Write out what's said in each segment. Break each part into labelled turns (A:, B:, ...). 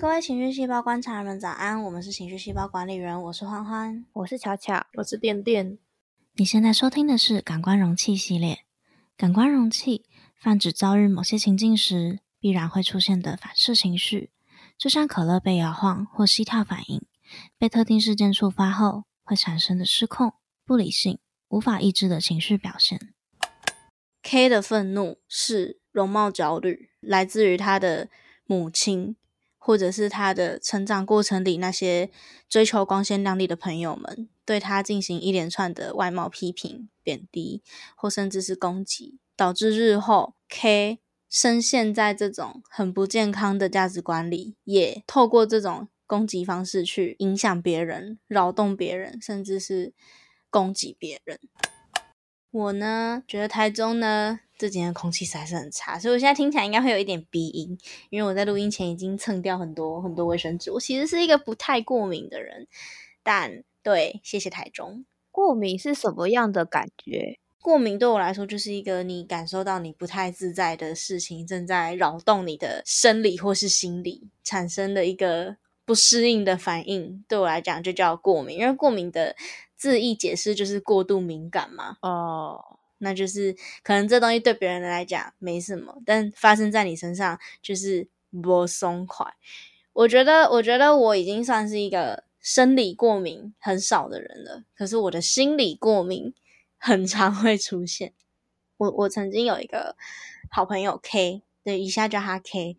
A: 各位情绪细胞观察人们，早安！我们是情绪细胞管理人，我是欢欢，
B: 我是巧巧，
C: 我是电电。
A: 你现在收听的是感官容器系列。感官容器泛指遭遇某些情境时必然会出现的反射情绪，就像可乐被摇晃或膝跳反应，被特定事件触发后会产生的失控、不理性、无法抑制的情绪表现。K 的愤怒是容貌焦虑，来自于他的母亲。或者是他的成长过程里那些追求光鲜亮丽的朋友们对他进行一连串的外貌批评、贬低，或甚至是攻击，导致日后 K 深陷在这种很不健康的价值观里，也透过这种攻击方式去影响别人、扰动别人，甚至是攻击别人。我呢，觉得台中呢。这几天空气实在是很差，所以我现在听起来应该会有一点鼻音，因为我在录音前已经蹭掉很多很多卫生纸。我其实是一个不太过敏的人，但对，谢谢台中。
B: 过敏是什么样的感觉？
A: 过敏对我来说就是一个你感受到你不太自在的事情正在扰动你的生理或是心理，产生的一个不适应的反应。对我来讲就叫过敏，因为过敏的字义解释就是过度敏感嘛。
B: 哦。
A: 那就是可能这东西对别人来讲没什么，但发生在你身上就是不松快。我觉得，我觉得我已经算是一个生理过敏很少的人了，可是我的心理过敏很常会出现。我我曾经有一个好朋友 K，对，一下叫他 K。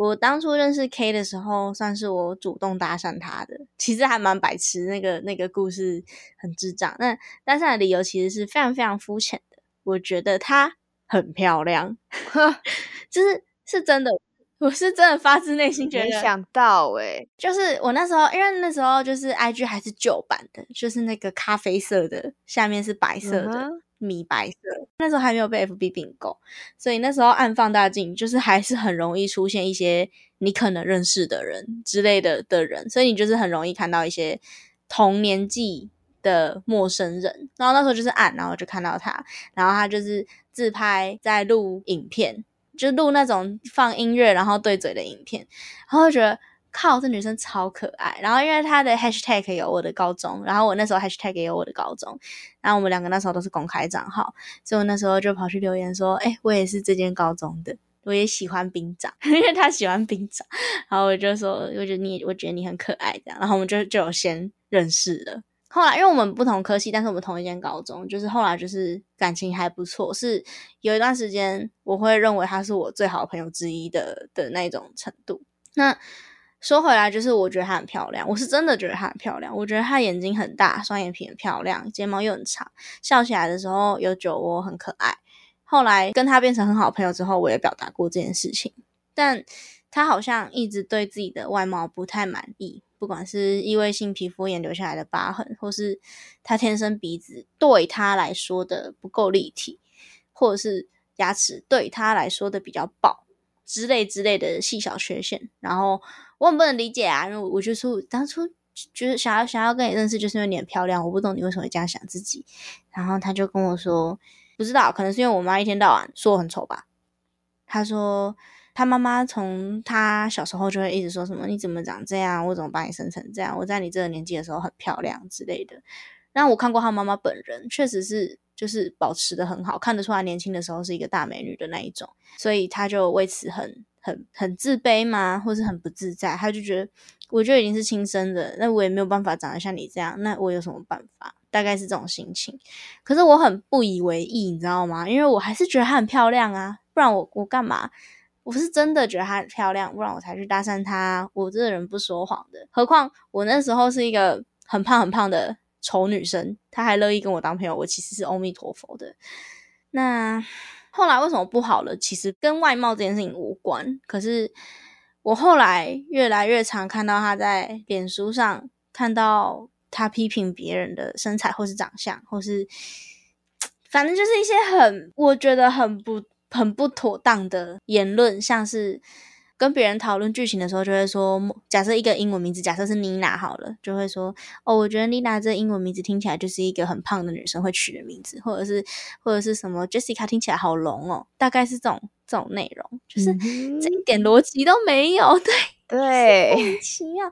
A: 我当初认识 K 的时候，算是我主动搭讪他的，其实还蛮白痴，那个那个故事很智障。那搭讪的理由其实是非常非常肤浅的。我觉得她很漂亮，就是是真的，我是真的发自内心觉得。
B: 没想到哎，
A: 就是我那时候，因为那时候就是 I G 还是旧版的，就是那个咖啡色的，下面是白色的米白色。那时候还没有被 F B 并购，所以那时候按放大镜，就是还是很容易出现一些你可能认识的人之类的的人，所以你就是很容易看到一些同年纪。的陌生人，然后那时候就是按，然后就看到他，然后他就是自拍在录影片，就录那种放音乐然后对嘴的影片，然后觉得靠，这女生超可爱。然后因为她的 hashtag 有我的高中，然后我那时候 hashtag 也有我的高中，然后我们两个那时候都是公开账号，所以我那时候就跑去留言说，哎，我也是这间高中的，我也喜欢兵长，因为他喜欢兵长，然后我就说，我觉得你，我觉得你很可爱这样，然后我们就就有先认识了。后来，因为我们不同科系，但是我们同一间高中，就是后来就是感情还不错，是有一段时间我会认为他是我最好的朋友之一的的那种程度。那说回来，就是我觉得她很漂亮，我是真的觉得她很漂亮。我觉得她眼睛很大，双眼皮很漂亮，睫毛又很长，笑起来的时候有酒窝，很可爱。后来跟她变成很好朋友之后，我也表达过这件事情，但她好像一直对自己的外貌不太满意。不管是异位性皮肤炎留下来的疤痕，或是她天生鼻子对她来说的不够立体，或者是牙齿对她来说的比较薄之类之类的细小缺陷，然后我很不能理解啊，因为我就说当初就是想要想要跟你认识，就是因为你很漂亮，我不懂你为什么会这样想自己。然后他就跟我说，不知道，可能是因为我妈一天到晚说我很丑吧。他说。他妈妈从他小时候就会一直说什么：“你怎么长这样？我怎么把你生成这样？我在你这个年纪的时候很漂亮之类的。”那我看过他妈妈本人，确实是就是保持的很好，看得出来年轻的时候是一个大美女的那一种，所以他就为此很很很自卑嘛，或是很不自在。他就觉得，我就已经是亲生的，那我也没有办法长得像你这样，那我有什么办法？大概是这种心情。可是我很不以为意，你知道吗？因为我还是觉得她很漂亮啊，不然我我干嘛？我是真的觉得她很漂亮，不然我才去搭讪她。我这个人不说谎的，何况我那时候是一个很胖很胖的丑女生，她还乐意跟我当朋友。我其实是阿弥陀佛的。那后来为什么不好了？其实跟外貌这件事情无关。可是我后来越来越常看到她在脸书上看到她批评别人的身材，或是长相，或是反正就是一些很我觉得很不。很不妥当的言论，像是跟别人讨论剧情的时候，就会说，假设一个英文名字，假设是妮娜好了，就会说，哦，我觉得妮娜这英文名字听起来就是一个很胖的女生会取的名字，或者是或者是什么 Jessica 听起来好聋哦，大概是这种这种内容，就是这一点逻辑都没有，对，
B: 对，
A: 莫名其妙。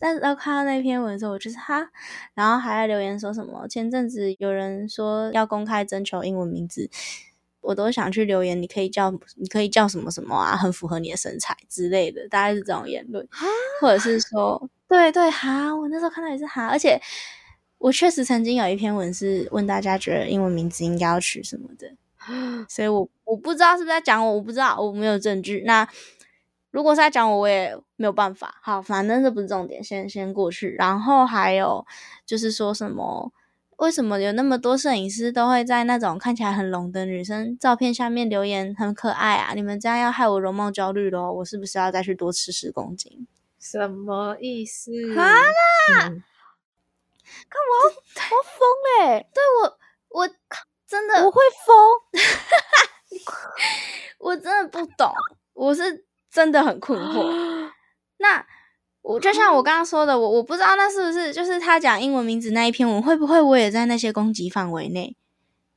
A: 但是要看到那篇文的时候，我就是哈，然后还在留言说什么？前阵子有人说要公开征求英文名字，我都想去留言，你可以叫你可以叫什么什么啊，很符合你的身材之类的，大概是这种言论，或者是说，对对哈，我那时候看到也是哈，而且我确实曾经有一篇文是问大家觉得英文名字应该要取什么的，所以我我不知道是不是在讲我，我不知道，我没有证据。那如果是在讲我，我也没有办法。好，反正这不是重点，先先过去。然后还有就是说什么，为什么有那么多摄影师都会在那种看起来很浓的女生照片下面留言很可爱啊？你们这样要害我容貌焦虑咯，我是不是要再去多吃十公斤？
C: 什么意思？
B: 啊啦，看我我疯嘞！
A: 对我我 真的
B: 我会疯，
A: 我真的不懂，我是。真的很困惑。那我就像我刚刚说的，我我不知道那是不是就是他讲英文名字那一篇文，会不会我也在那些攻击范围内？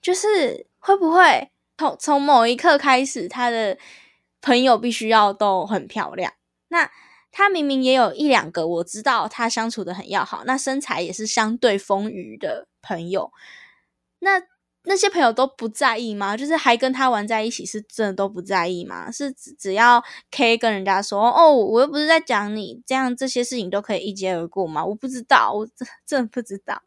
A: 就是会不会从从某一刻开始，他的朋友必须要都很漂亮？那他明明也有一两个我知道他相处的很要好，那身材也是相对丰腴的朋友，那。那些朋友都不在意吗？就是还跟他玩在一起，是真的都不在意吗？是只只要 K 跟人家说哦，我又不是在讲你，这样这些事情都可以一接而过吗？我不知道，我真真的不知道。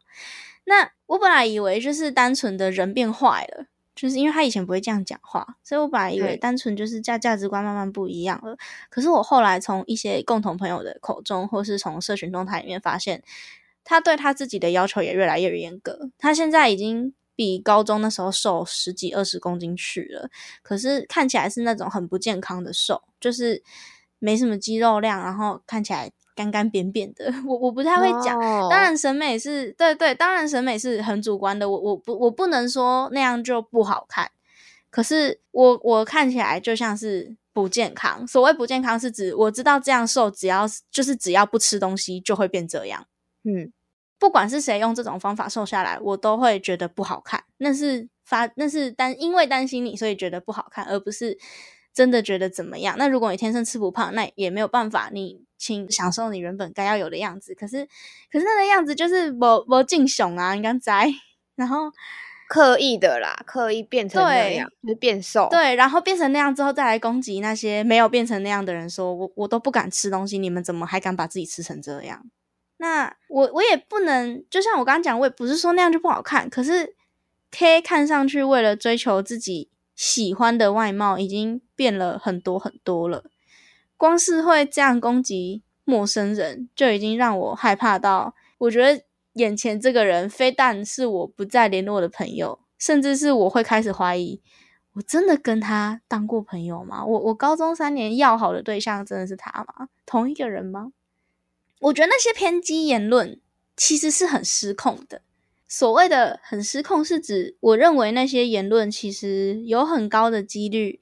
A: 那我本来以为就是单纯的人变坏了，就是因为他以前不会这样讲话，所以我本来以为单纯就是价价值观慢慢不一样了。可是我后来从一些共同朋友的口中，或是从社群动态里面发现，他对他自己的要求也越来越严格。他现在已经。比高中那时候瘦十几二十公斤去了，可是看起来是那种很不健康的瘦，就是没什么肌肉量，然后看起来干干扁扁的。我我不太会讲，当然审美是对对，当然审美是很主观的。我我不我不能说那样就不好看，可是我我看起来就像是不健康。所谓不健康是指我知道这样瘦，只要就是只要不吃东西就会变这样。嗯。不管是谁用这种方法瘦下来，我都会觉得不好看。那是发，那是担因为担心你，所以觉得不好看，而不是真的觉得怎么样。那如果你天生吃不胖，那也没有办法，你请享受你原本该要有的样子。可是，可是那个样子就是我我敬雄啊，你刚才，然后
B: 刻意的啦，刻意变成那样，就变瘦。
A: 对，然后变成那样之后，再来攻击那些没有变成那样的人，说我我都不敢吃东西，你们怎么还敢把自己吃成这样？那我我也不能，就像我刚刚讲，我也不是说那样就不好看。可是 K 看上去为了追求自己喜欢的外貌，已经变了很多很多了。光是会这样攻击陌生人，就已经让我害怕到，我觉得眼前这个人非但是我不再联络的朋友，甚至是我会开始怀疑，我真的跟他当过朋友吗？我我高中三年要好的对象真的是他吗？同一个人吗？我觉得那些偏激言论其实是很失控的。所谓的很失控，是指我认为那些言论其实有很高的几率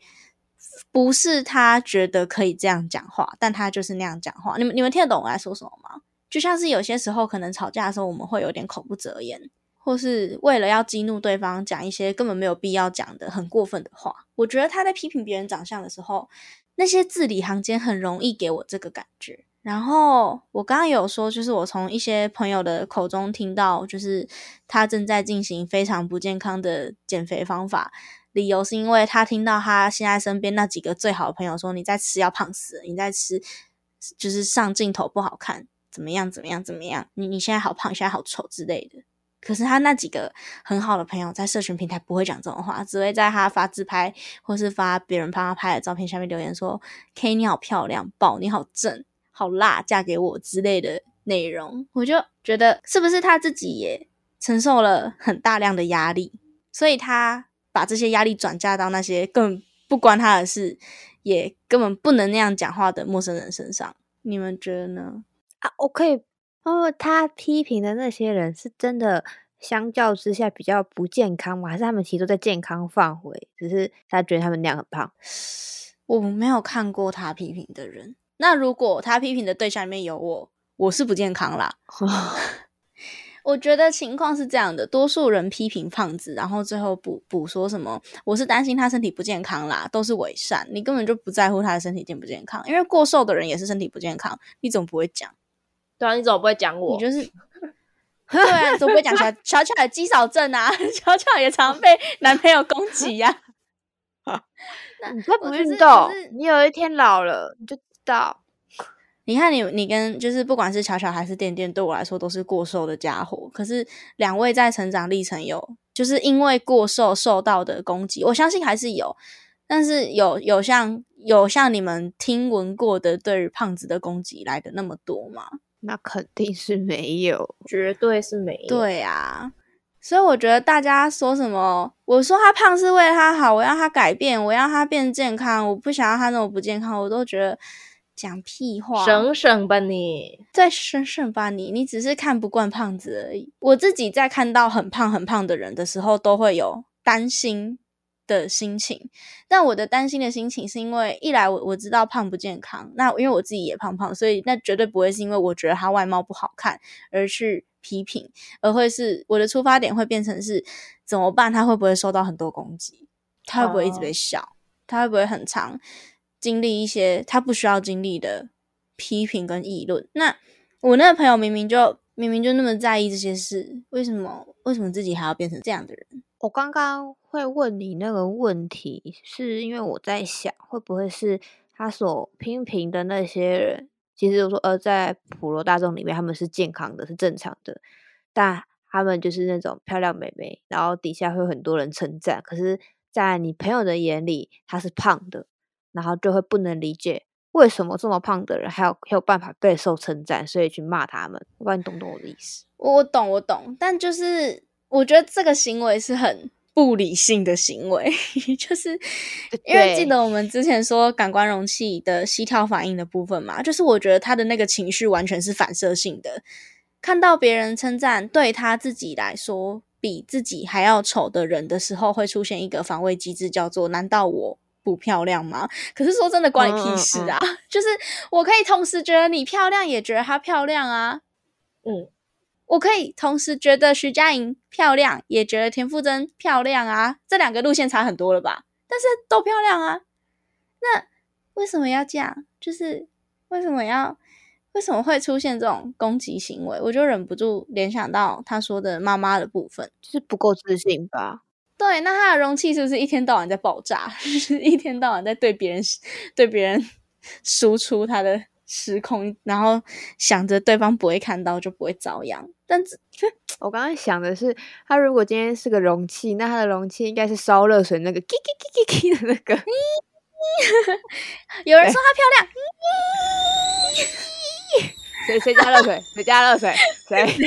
A: 不是他觉得可以这样讲话，但他就是那样讲话。你们你们听得懂我在说什么吗？就像是有些时候可能吵架的时候，我们会有点口不择言，或是为了要激怒对方，讲一些根本没有必要讲的很过分的话。我觉得他在批评别人长相的时候，那些字里行间很容易给我这个感觉。然后我刚刚有说，就是我从一些朋友的口中听到，就是他正在进行非常不健康的减肥方法，理由是因为他听到他现在身边那几个最好的朋友说：“你在吃要胖死，你在吃就是上镜头不好看，怎么样怎么样怎么样，你你现在好胖，现在好丑之类的。”可是他那几个很好的朋友在社群平台不会讲这种话，只会在他发自拍或是发别人帮他拍的照片下面留言说：“K 你好漂亮，宝你好正。”好辣，嫁给我之类的内容，我就觉得是不是他自己也承受了很大量的压力，所以他把这些压力转嫁到那些根本不关他的事，也根本不能那样讲话的陌生人身上。你们觉得呢？
B: 啊，我可以，哦，他批评的那些人是真的相较之下比较不健康吗？还是他们其实都在健康范围，只是他觉得他们那样很胖？
A: 我没有看过他批评的人。那如果他批评的对象里面有我，我是不健康啦。我觉得情况是这样的，多数人批评胖子，然后最后补补说什么，我是担心他身体不健康啦，都是伪善，你根本就不在乎他的身体健不健康，因为过瘦的人也是身体不健康，你怎么不会讲？
C: 对啊，你怎么不会讲我？
A: 你就是，对啊，怎么不会讲小小巧的肌少症啊？小巧也常被男朋友攻击呀。
B: 你再不运动，你有一天老了你就知道。
A: 你看你，你跟就是不管是巧巧还是店店，对我来说都是过瘦的家伙。可是两位在成长历程有，就是因为过瘦受到的攻击，我相信还是有。但是有有像有像你们听闻过的对于胖子的攻击来的那么多吗？
B: 那肯定是没有，
C: 绝对是没有。
A: 对啊，所以我觉得大家说什么，我说他胖是为他好，我要他改变，我要他变健康，我不想要他那么不健康，我都觉得。讲屁话，
C: 省省吧你，
A: 再省省吧你，你只是看不惯胖子而已。我自己在看到很胖很胖的人的时候，都会有担心的心情。但我的担心的心情是因为，一来我我知道胖不健康，那因为我自己也胖胖，所以那绝对不会是因为我觉得他外貌不好看而去批评，而会是我的出发点会变成是怎么办？他会不会受到很多攻击？他会不会一直被笑？他会不会很长？经历一些他不需要经历的批评跟议论，那我那个朋友明明就明明就那么在意这些事，为什么为什么自己还要变成这样的人？
B: 我刚刚会问你那个问题，是因为我在想，会不会是他所批评的那些人，其实我说呃，在普罗大众里面他们是健康的，是正常的，但他们就是那种漂亮美眉，然后底下会有很多人称赞，可是，在你朋友的眼里，他是胖的。然后就会不能理解为什么这么胖的人还有还有办法备受称赞，所以去骂他们。我不知道你懂不懂我的意思？
A: 我懂，我懂。但就是我觉得这个行为是很不理性的行为，就是因为记得我们之前说感官容器的膝跳反应的部分嘛，就是我觉得他的那个情绪完全是反射性的，看到别人称赞对他自己来说比自己还要丑的人的时候，会出现一个防卫机制，叫做难道我？不漂亮吗？可是说真的，关你屁事啊！就是我可以同时觉得你漂亮，也觉得她漂亮啊。嗯，我可以同时觉得徐佳莹漂亮，也觉得田馥甄漂亮啊。这两个路线差很多了吧？但是都漂亮啊。那为什么要这样？就是为什么要为什么会出现这种攻击行为？我就忍不住联想到他说的妈妈的部分，
B: 就是不够自信吧。
A: 对，那他的容器是不是一天到晚在爆炸？就 是一天到晚在对别人、对别人输出他的时空，然后想着对方不会看到就不会遭殃。但是，
B: 我刚刚想的是，它如果今天是个容器，那它的容器应该是烧热水那个 “k k k k k” 的那个。
A: 有人说它漂
B: 亮，谁谁加热水？谁加热水？谁？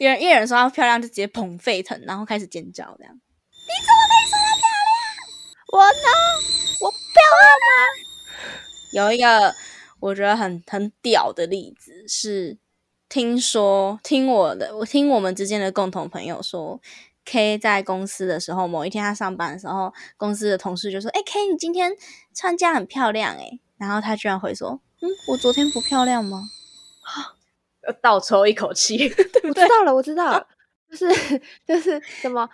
A: 有人，有人说她漂亮，就直接捧沸腾，然后开始尖叫，这样。你怎么可以说她漂亮？
B: 我呢？我漂亮吗？
A: 有一个我觉得很很屌的例子是，听说听我的，我听我们之间的共同朋友说，K 在公司的时候，某一天他上班的时候，公司的同事就说：“哎，K，你今天穿这样很漂亮。”哎，然后他居然会说：“嗯，我昨天不漂亮吗？”
C: 倒抽一口气，
B: 我知道了，我知道了，就是 就是什么，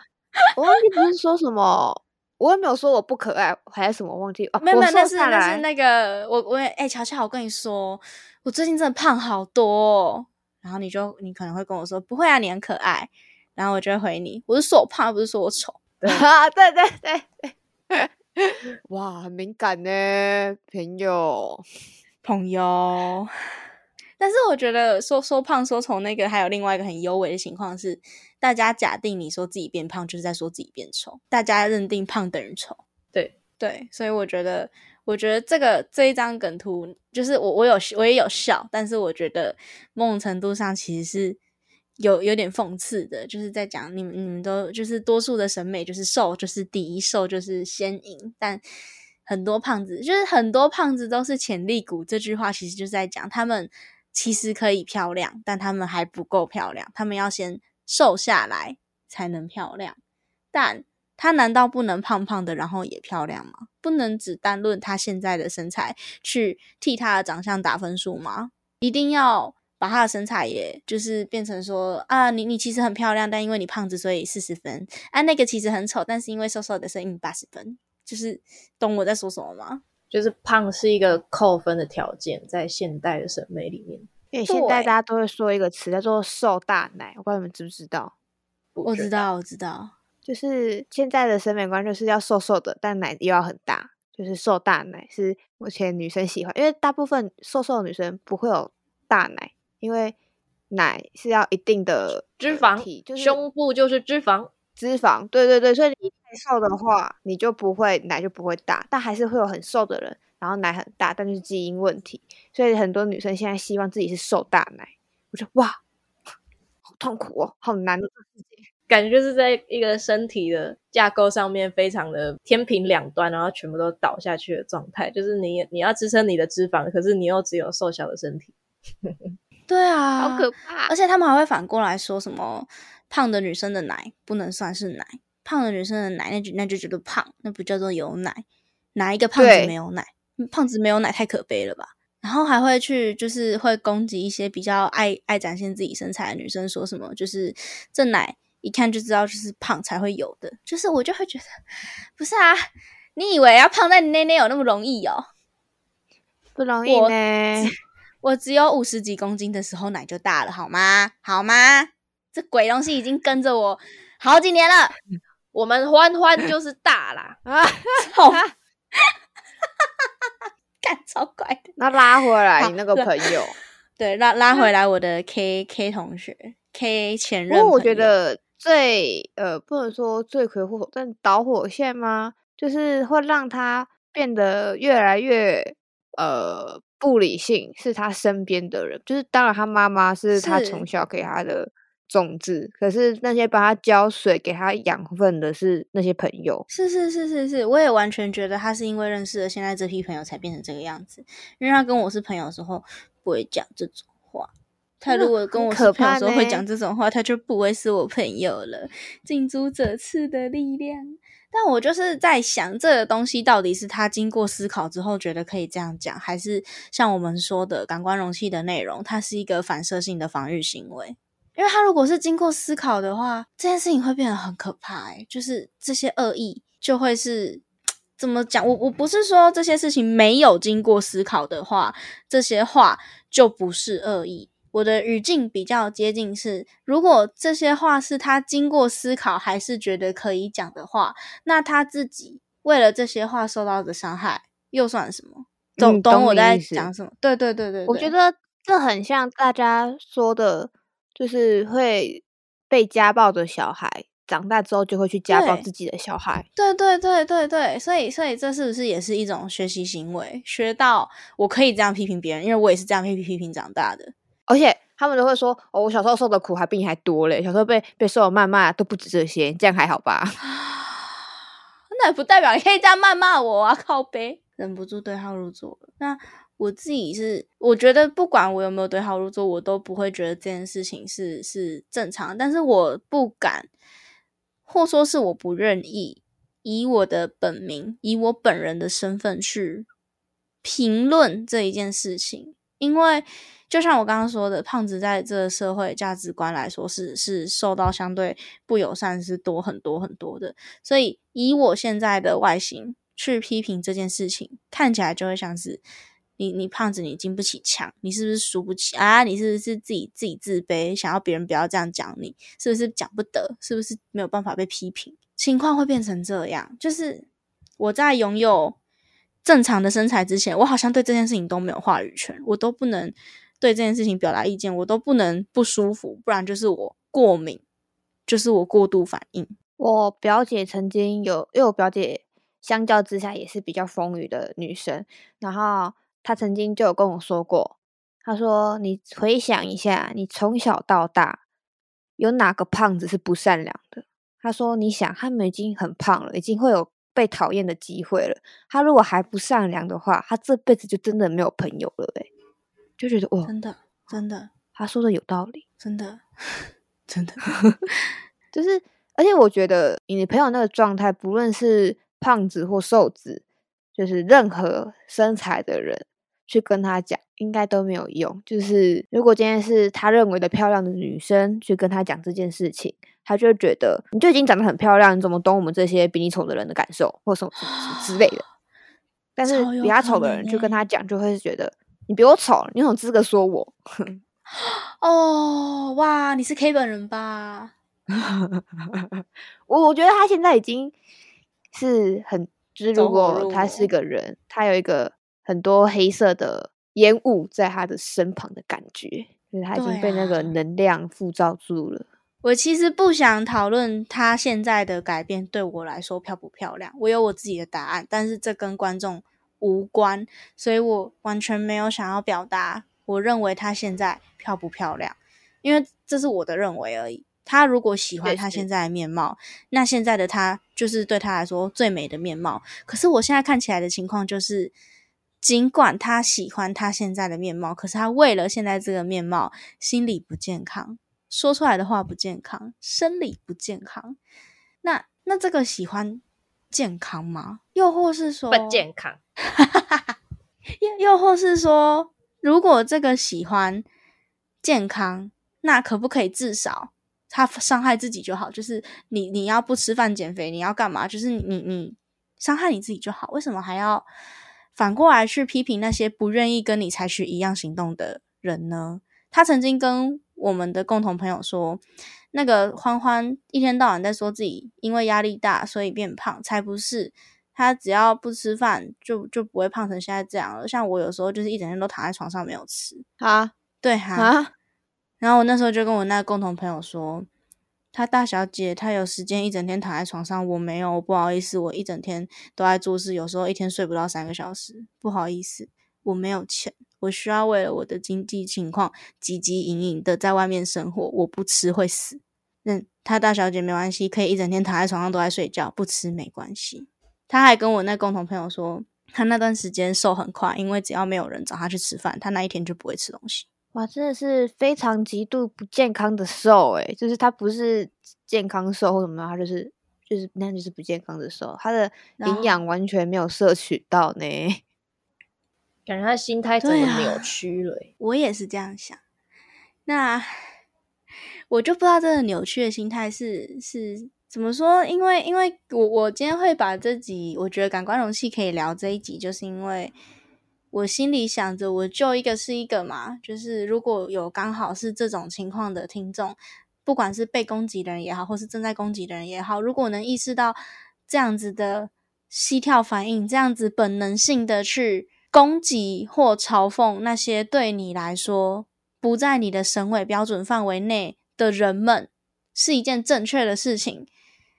B: 我忘记不是说什么，我也没有说我不可爱，还是什么忘记哦，
A: 没有，
B: 那
A: 是那是那个，我我哎，乔乔，我跟你说，我最近真的胖好多，然后你就你可能会跟我说，不会啊，你很可爱，然后我就会回你，我是说我胖，不是说我丑，
B: 啊，对。对对对，哇，很敏感呢，朋友。
A: 朋友。但是我觉得说说胖说丑那个，还有另外一个很优美的情况是，大家假定你说自己变胖，就是在说自己变丑，大家认定胖等于丑。
C: 对。
A: 对，所以我觉得，我觉得这个这一张梗图，就是我我有我也有笑，但是我觉得某种程度上其实是有有点讽刺的，就是在讲你们你们都就是多数的审美就是瘦就是第一，瘦就是先赢，但很多胖子就是很多胖子都是潜力股，这句话其实就是在讲他们。其实可以漂亮，但他们还不够漂亮。他们要先瘦下来才能漂亮。但他难道不能胖胖的，然后也漂亮吗？不能只单论她现在的身材去替她的长相打分数吗？一定要把她的身材也就是变成说啊，你你其实很漂亮，但因为你胖子，所以四十分。啊，那个其实很丑，但是因为瘦瘦的，所以八十分。就是懂我在说什么吗？
C: 就是胖是一个扣分的条件，在现代的审美里面。
B: 因为现在大家都会说一个词叫做“瘦大奶”，我不知道你们知不知道？
A: 我知道，我知道。
B: 就是现在的审美观就是要瘦瘦的，但奶又要很大，就是瘦大奶是目前女生喜欢。因为大部分瘦瘦的女生不会有大奶，因为奶是要一定的
C: 脂肪
B: 体，就是
C: 胸部就是脂肪，
B: 脂肪。对对对，所以你太瘦的话，你就不会奶就不会大，但还是会有很瘦的人，然后奶很大，但就是基因问题。所以很多女生现在希望自己是瘦大奶。我觉得哇，好痛苦哦，好难的世界。
C: 感觉就是在一个身体的架构上面，非常的天平两端，然后全部都倒下去的状态。就是你你要支撑你的脂肪，可是你又只有瘦小的身体。
A: 对啊，
B: 好可怕！
A: 而且他们还会反过来说什么胖的女生的奶不能算是奶，胖的女生的奶那就那就叫做胖，那不叫做有奶。哪一个胖子没有奶？胖子没有奶太可悲了吧？然后还会去，就是会攻击一些比较爱爱展现自己身材的女生，说什么就是这奶一看就知道就是胖才会有的，就是我就会觉得不是啊，你以为要胖在你内内有那么容易哦？
B: 不容易呢。
A: 我只有五十几公斤的时候奶就大了，好吗？好吗？这鬼东西已经跟着我好几年了。
C: 我们欢欢就是大啦啊！
A: 操！干超怪的。
B: 那拉回来你那个朋友，
A: 对，拉拉回来我的 K K 同学 K 前任。
B: 不过我觉得最呃不能说罪魁祸首，但导火线吗？就是会让他变得越来越呃不理性，是他身边的人。就是当然他妈妈是他从小给他的。种子，可是那些帮他浇水、给他养分的是那些朋友。
A: 是是是是是，我也完全觉得他是因为认识了现在这批朋友才变成这个样子。因为他跟我是朋友的时候不会讲这种话，他如果跟我是朋友的时候会讲这种话，他就不会是我朋友了。近朱者赤的力量。但我就是在想，这个东西到底是他经过思考之后觉得可以这样讲，还是像我们说的感官容器的内容，它是一个反射性的防御行为。因为他如果是经过思考的话，这件事情会变得很可怕。哎，就是这些恶意就会是怎么讲？我我不是说这些事情没有经过思考的话，这些话就不是恶意。我的语境比较接近是，如果这些话是他经过思考还是觉得可以讲的话，那他自己为了这些话受到的伤害又算什么？懂懂我在讲什么？对对对对，
B: 我觉得这很像大家说的。就是会被家暴的小孩，长大之后就会去家暴自己的小孩。
A: 对对对对对，所以所以这是不是也是一种学习行为？学到我可以这样批评别人，因为我也是这样批评批评长大的。
B: 而且他们都会说：“哦，我小时候受的苦还比你还多嘞，小时候被被受的谩骂都不止这些，这样还好吧？”
A: 那也不代表你可以这样谩骂我啊！靠背，忍不住对号入座。那。我自己是，我觉得不管我有没有对号入座，我都不会觉得这件事情是是正常。但是我不敢，或说是我不愿意以我的本名，以我本人的身份去评论这一件事情。因为就像我刚刚说的，胖子在这个社会价值观来说是是受到相对不友善是多很多很多的。所以以我现在的外形去批评这件事情，看起来就会像是。你你胖子，你经不起呛，你是不是输不起啊？你是不是自己自己自卑，想要别人不要这样讲你？是不是讲不得？是不是没有办法被批评？情况会变成这样，就是我在拥有正常的身材之前，我好像对这件事情都没有话语权，我都不能对这件事情表达意见，我都不能不舒服，不然就是我过敏，就是我过度反应。
B: 我表姐曾经有，因为我表姐相较之下也是比较丰腴的女生，然后。她曾经就有跟我说过，她说：“你回想一下，你从小到大有哪个胖子是不善良的？”他说：“你想，他们已经很胖了，已经会有被讨厌的机会了。他如果还不善良的话，他这辈子就真的没有朋友了。”哎，就觉得哇，
A: 真的，真的，
B: 他说的有道理，
A: 真的，真的，
B: 就是，而且我觉得你朋友那个状态，不论是胖子或瘦子，就是任何身材的人。去跟他讲，应该都没有用。就是如果今天是他认为的漂亮的女生去跟他讲这件事情，他就会觉得你就已经长得很漂亮，你怎么懂我们这些比你丑的人的感受，或什么什么之类的。但是比他丑的人去跟他讲，就会觉得你比我丑，你有资格说我？
A: 哦，哇，你是 K 本人吧？
B: 我我觉得他现在已经是很，就是如果他是个人，他有一个很多黑色的烟雾在他的身旁的感觉，就是他已经被那个能量覆罩住了。
A: 我其实不想讨论他现在的改变对我来说漂不漂亮，我有我自己的答案，但是这跟观众无关，所以我完全没有想要表达我认为他现在漂不漂亮，因为这是我的认为而已。他如果喜欢他现在的面貌，那现在的他就是对他来说最美的面貌。可是我现在看起来的情况就是，尽管他喜欢他现在的面貌，可是他为了现在这个面貌，心理不健康，说出来的话不健康，生理不健康。那那这个喜欢健康吗？又或是说
C: 不健康？
A: 又又或是说，如果这个喜欢健康，那可不可以至少？他伤害自己就好，就是你你要不吃饭减肥，你要干嘛？就是你你伤害你自己就好，为什么还要反过来去批评那些不愿意跟你采取一样行动的人呢？他曾经跟我们的共同朋友说，那个欢欢一天到晚在说自己因为压力大所以变胖，才不是，他只要不吃饭就就不会胖成现在这样了。像我有时候就是一整天都躺在床上没有吃
B: 啊，
A: 对哈。然后我那时候就跟我那个共同朋友说，他大小姐她有时间一整天躺在床上，我没有，不好意思，我一整天都在做事，有时候一天睡不到三个小时，不好意思，我没有钱，我需要为了我的经济情况汲汲营营的在外面生活，我不吃会死。那她大小姐没关系，可以一整天躺在床上都在睡觉，不吃没关系。她还跟我那共同朋友说，她那段时间瘦很快，因为只要没有人找她去吃饭，她那一天就不会吃东西。
B: 哇，真的是非常极度不健康的瘦诶，就是他不是健康瘦或什么，他就是就是那就是不健康的瘦，他的营养完全没有摄取到呢，
C: 感觉他心态真的扭曲了。
A: 我也是这样想，那我就不知道这个扭曲的心态是是怎么说，因为因为我我今天会把这集我觉得感官容器可以聊这一集，就是因为。我心里想着，我救一个是一个嘛，就是如果有刚好是这种情况的听众，不管是被攻击的人也好，或是正在攻击的人也好，如果能意识到这样子的膝跳反应，这样子本能性的去攻击或嘲讽那些对你来说不在你的审美标准范围内的人们，是一件正确的事情。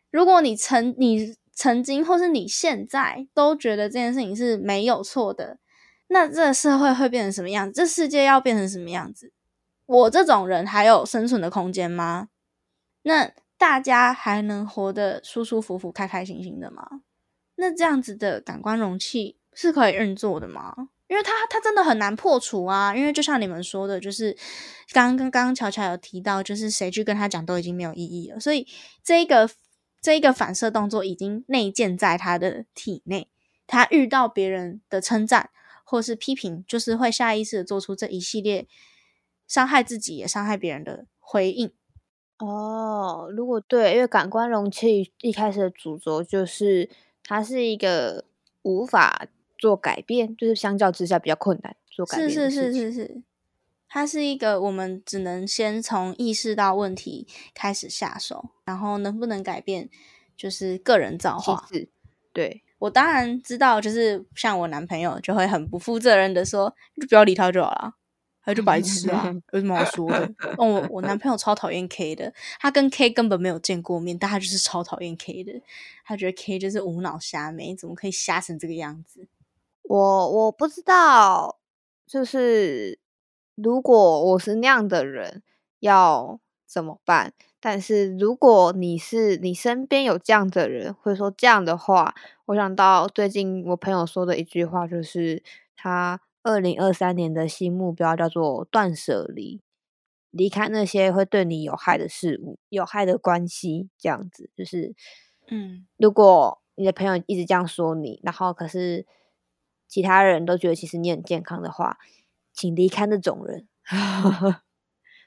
A: 如果你曾你曾经或是你现在都觉得这件事情是没有错的。那这社会会变成什么样子？这世界要变成什么样子？我这种人还有生存的空间吗？那大家还能活得舒舒服服、开开心心的吗？那这样子的感官容器是可以运作的吗？因为它它真的很难破除啊！因为就像你们说的，就是刚刚刚刚巧巧有提到，就是谁去跟他讲都已经没有意义了。所以这一个这一个反射动作已经内建在他的体内，他遇到别人的称赞。或是批评，就是会下意识的做出这一系列伤害自己也伤害别人的回应。
B: 哦，如果对，因为感官容器一开始的主轴就是它是一个无法做改变，就是相较之下比较困难做改变。
A: 是是是是是，它是一个我们只能先从意识到问题开始下手，然后能不能改变就是个人造化。
B: 对。
A: 我当然知道，就是像我男朋友就会很不负责任的说，就不要理他就好了，他就白痴啊，有什么好说的？哦，我男朋友超讨厌 K 的，他跟 K 根本没有见过面，但他就是超讨厌 K 的，他觉得 K 就是无脑瞎妹，怎么可以瞎成这个样子？
B: 我我不知道，就是如果我是那样的人，要怎么办？但是如果你是你身边有这样的人，会说这样的话，我想到最近我朋友说的一句话，就是他二零二三年的新目标叫做断舍离，离开那些会对你有害的事物、有害的关系。这样子就是，
A: 嗯，
B: 如果你的朋友一直这样说你，然后可是其他人都觉得其实你很健康的话，请离开那种人，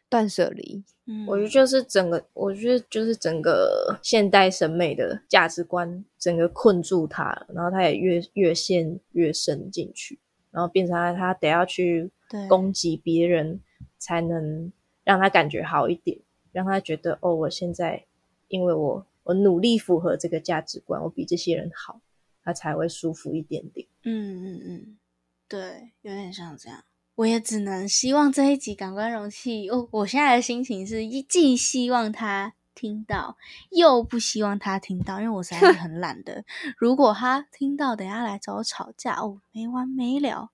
B: 断舍离。
C: 嗯，我觉得就是整个，我觉得就是整个现代审美的价值观，整个困住他，然后他也越越陷越深进去，然后变成他他得要去攻击别人，才能让他感觉好一点，让他觉得哦，我现在因为我我努力符合这个价值观，我比这些人好，他才会舒服一点点。
A: 嗯嗯嗯，对，有点像这样。我也只能希望这一集感官容器，哦我现在的心情是既希望他听到，又不希望他听到，因为我实在是很懒的。如果他听到，等下来找我吵架，哦，没完没了。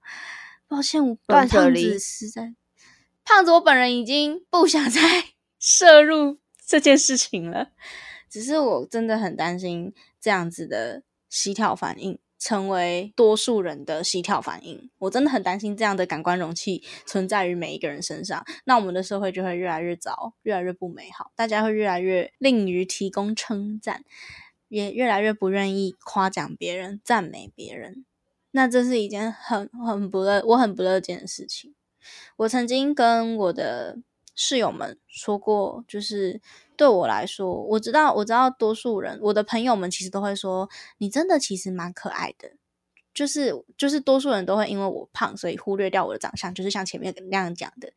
A: 抱歉，我胖子实在，胖子我本人已经不想再 摄入这件事情了，只是我真的很担心这样子的膝跳反应。成为多数人的膝跳反应，我真的很担心这样的感官容器存在于每一个人身上，那我们的社会就会越来越糟，越来越不美好，大家会越来越吝于提供称赞，也越来越不愿意夸奖别人、赞美别人。那这是一件很很不乐，我很不乐见的事情。我曾经跟我的室友们说过，就是。对我来说，我知道，我知道，多数人，我的朋友们其实都会说，你真的其实蛮可爱的。就是，就是多数人都会因为我胖，所以忽略掉我的长相。就是像前面那样讲的，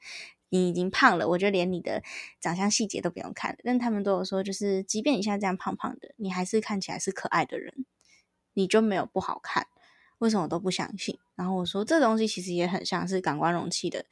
A: 你已经胖了，我就连你的长相细节都不用看。但他们都有说，就是即便你现在这样胖胖的，你还是看起来是可爱的人，你就没有不好看。为什么都不相信？然后我说，这东西其实也很像是感官容器的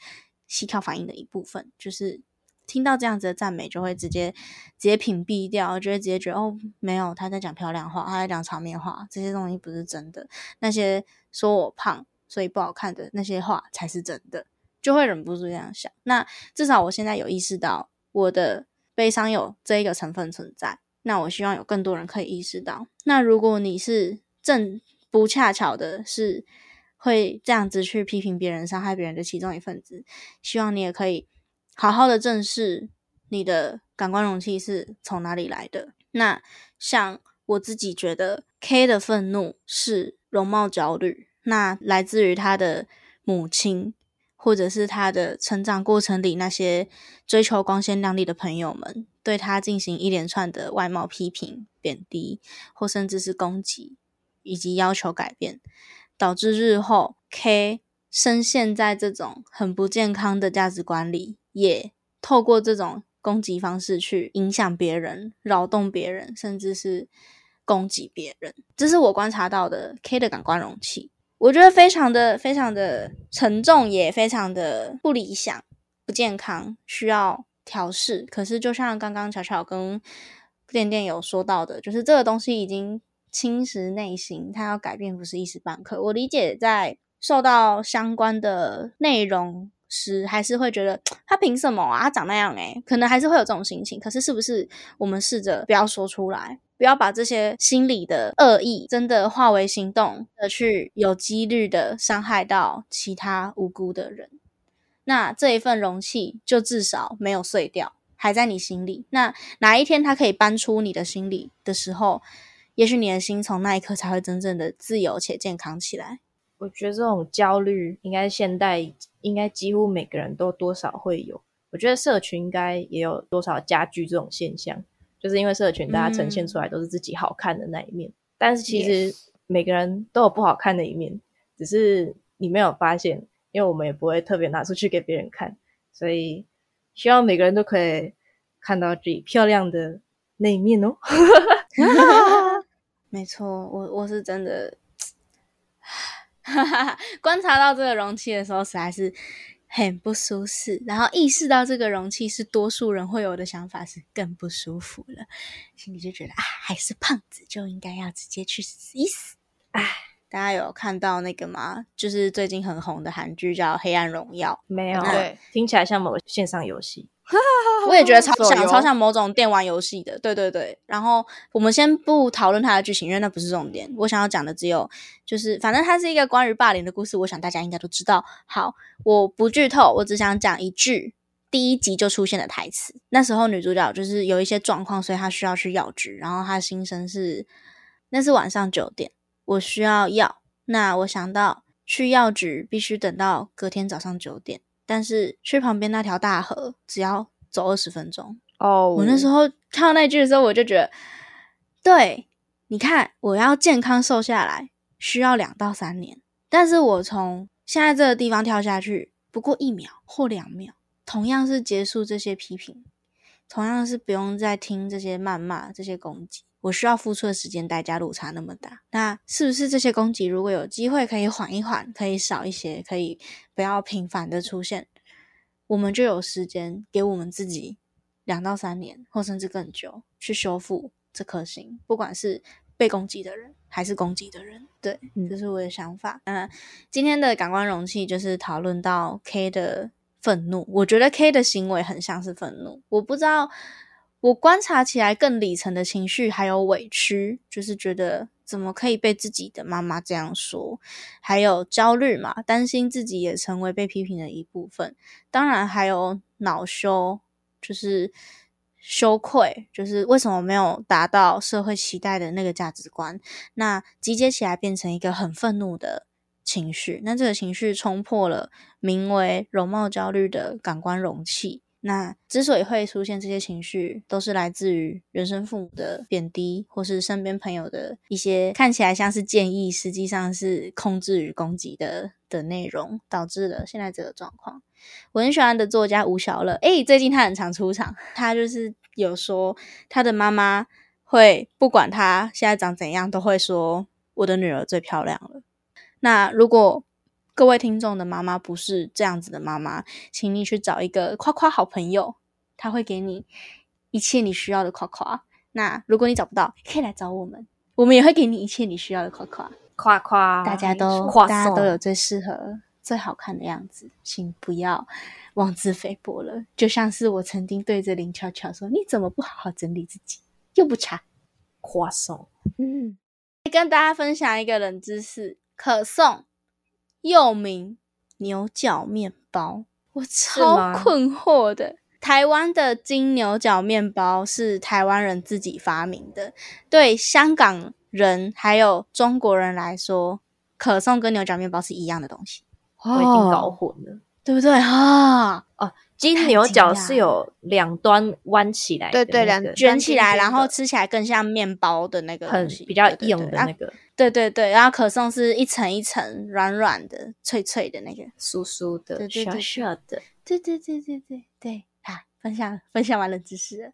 A: 膝跳反应的一部分，就是。听到这样子的赞美，就会直接直接屏蔽掉，就会直接觉得哦，没有他在讲漂亮话，他在讲场面话，这些东西不是真的。那些说我胖所以不好看的那些话才是真的，就会忍不住这样想。那至少我现在有意识到我的悲伤有这一个成分存在，那我希望有更多人可以意识到。那如果你是正不恰巧的是会这样子去批评别人、伤害别人的其中一份子，希望你也可以。好好的正视你的感官容器是从哪里来的。那像我自己觉得，K 的愤怒是容貌焦虑，那来自于他的母亲，或者是他的成长过程里那些追求光鲜亮丽的朋友们对他进行一连串的外貌批评、贬低，或甚至是攻击，以及要求改变，导致日后 K 深陷在这种很不健康的价值观里。也透过这种攻击方式去影响别人、扰动别人，甚至是攻击别人。这是我观察到的 K 的感官容器，我觉得非常的、非常的沉重，也非常的不理想、不健康，需要调试。可是，就像刚刚巧巧跟店店有说到的，就是这个东西已经侵蚀内心，它要改变不是一时半刻。我理解，在受到相关的内容。时还是会觉得他凭什么啊？他长那样诶，可能还是会有这种心情。可是是不是我们试着不要说出来，不要把这些心理的恶意真的化为行动的去有几率的伤害到其他无辜的人？那这一份容器就至少没有碎掉，还在你心里。那哪一天他可以搬出你的心里的时候，也许你的心从那一刻才会真正的自由且健康起来。
C: 我觉得这种焦虑应该现代应该几乎每个人都多少会有。我觉得社群应该也有多少加剧这种现象，就是因为社群大家呈现出来都是自己好看的那一面，但是其实每个人都有不好看的一面，只是你没有发现，因为我们也不会特别拿出去给别人看。所以希望每个人都可以看到自己漂亮的那一面哦。
A: 没错，我我是真的。观察到这个容器的时候，实在是很不舒适。然后意识到这个容器是多数人会有的想法，是更不舒服了。心里就觉得啊，还是胖子就应该要直接去死一死。哎，大家有看到那个吗？就是最近很红的韩剧叫《黑暗荣耀》，
C: 没有？对，听起来像某线上游戏。
A: 我也觉得超像，超像某种电玩游戏的。对对对。然后我们先不讨论它的剧情，因为那不是重点。我想要讲的只有，就是反正它是一个关于霸凌的故事。我想大家应该都知道。好，我不剧透，我只想讲一句第一集就出现的台词。那时候女主角就是有一些状况，所以她需要去药局。然后她心声是：那是晚上九点，我需要药。那我想到。去药局必须等到隔天早上九点，但是去旁边那条大河只要走二十分钟。
B: 哦，
A: 我那时候看到那句的时候，我就觉得，对，你看，我要健康瘦下来需要两到三年，但是我从现在这个地方跳下去，不过一秒或两秒，同样是结束这些批评，同样是不用再听这些谩骂、这些攻击。我需要付出的时间代价落差那么大，那是不是这些攻击如果有机会可以缓一缓，可以少一些，可以不要频繁的出现，我们就有时间给我们自己两到三年，或甚至更久去修复这颗心，不管是被攻击的人还是攻击的人，对，这是我的想法。那今天的感官容器就是讨论到 K 的愤怒，我觉得 K 的行为很像是愤怒，我不知道。我观察起来更里层的情绪还有委屈，就是觉得怎么可以被自己的妈妈这样说，还有焦虑嘛，担心自己也成为被批评的一部分。当然还有恼羞，就是羞愧，就是为什么没有达到社会期待的那个价值观。那集结起来变成一个很愤怒的情绪，那这个情绪冲破了名为容貌焦虑的感官容器。那之所以会出现这些情绪，都是来自于原生父母的贬低，或是身边朋友的一些看起来像是建议，实际上是控制与攻击的的内容，导致了现在这个状况。我很喜欢的作家吴小乐，诶，最近他很常出场，他就是有说他的妈妈会不管他现在长怎样，都会说我的女儿最漂亮了。那如果各位听众的妈妈不是这样子的妈妈，请你去找一个夸夸好朋友，他会给你一切你需要的夸夸。那如果你找不到，可以来找我们，我们也会给你一切你需要的夸夸。
C: 夸夸，
A: 大家都大家都有最适合、最好看的样子，请不要妄自菲薄了。就像是我曾经对着林巧巧说：“你怎么不好好整理自己？又不差
C: 夸送。”
A: 嗯，跟大家分享一个冷知识：可颂。又名牛角面包，我超困惑的。台湾的金牛角面包是台湾人自己发明的，对香港人还有中国人来说，可颂跟牛角面包是一样的东西。
C: 我已经搞混了，
A: 对不对啊？
C: 哦，金牛角是有两端弯起来，
B: 对对，两
A: 卷起来，然后吃起来更像面包的那个，
C: 很比较硬的那个。
A: 对对对，然后可颂是一层一层软软的、脆脆的那个，
C: 酥酥的、小小的。
A: 对对对对对对，好，分享分享完了知识。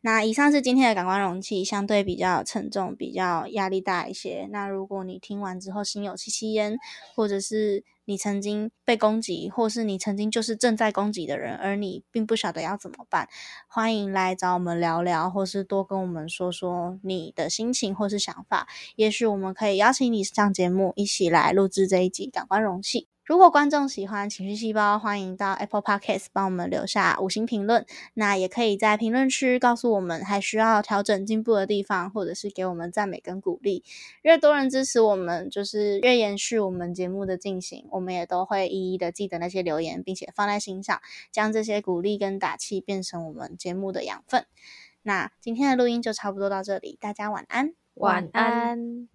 A: 那以上是今天的感官容器，相对比较沉重，比较压力大一些。那如果你听完之后心有戚戚焉，或者是你曾经被攻击，或是你曾经就是正在攻击的人，而你并不晓得要怎么办，欢迎来找我们聊聊，或是多跟我们说说你的心情或是想法。也许我们可以邀请你上节目，一起来录制这一集感官容器。如果观众喜欢情绪细胞，欢迎到 Apple Podcast 帮我们留下五星评论。那也可以在评论区告诉我们还需要调整进步的地方，或者是给我们赞美跟鼓励。越多人支持我们，就是越延续我们节目的进行。我们也都会一一的记得那些留言，并且放在心上，将这些鼓励跟打气变成我们节目的养分。那今天的录音就差不多到这里，大家晚安，
C: 晚安。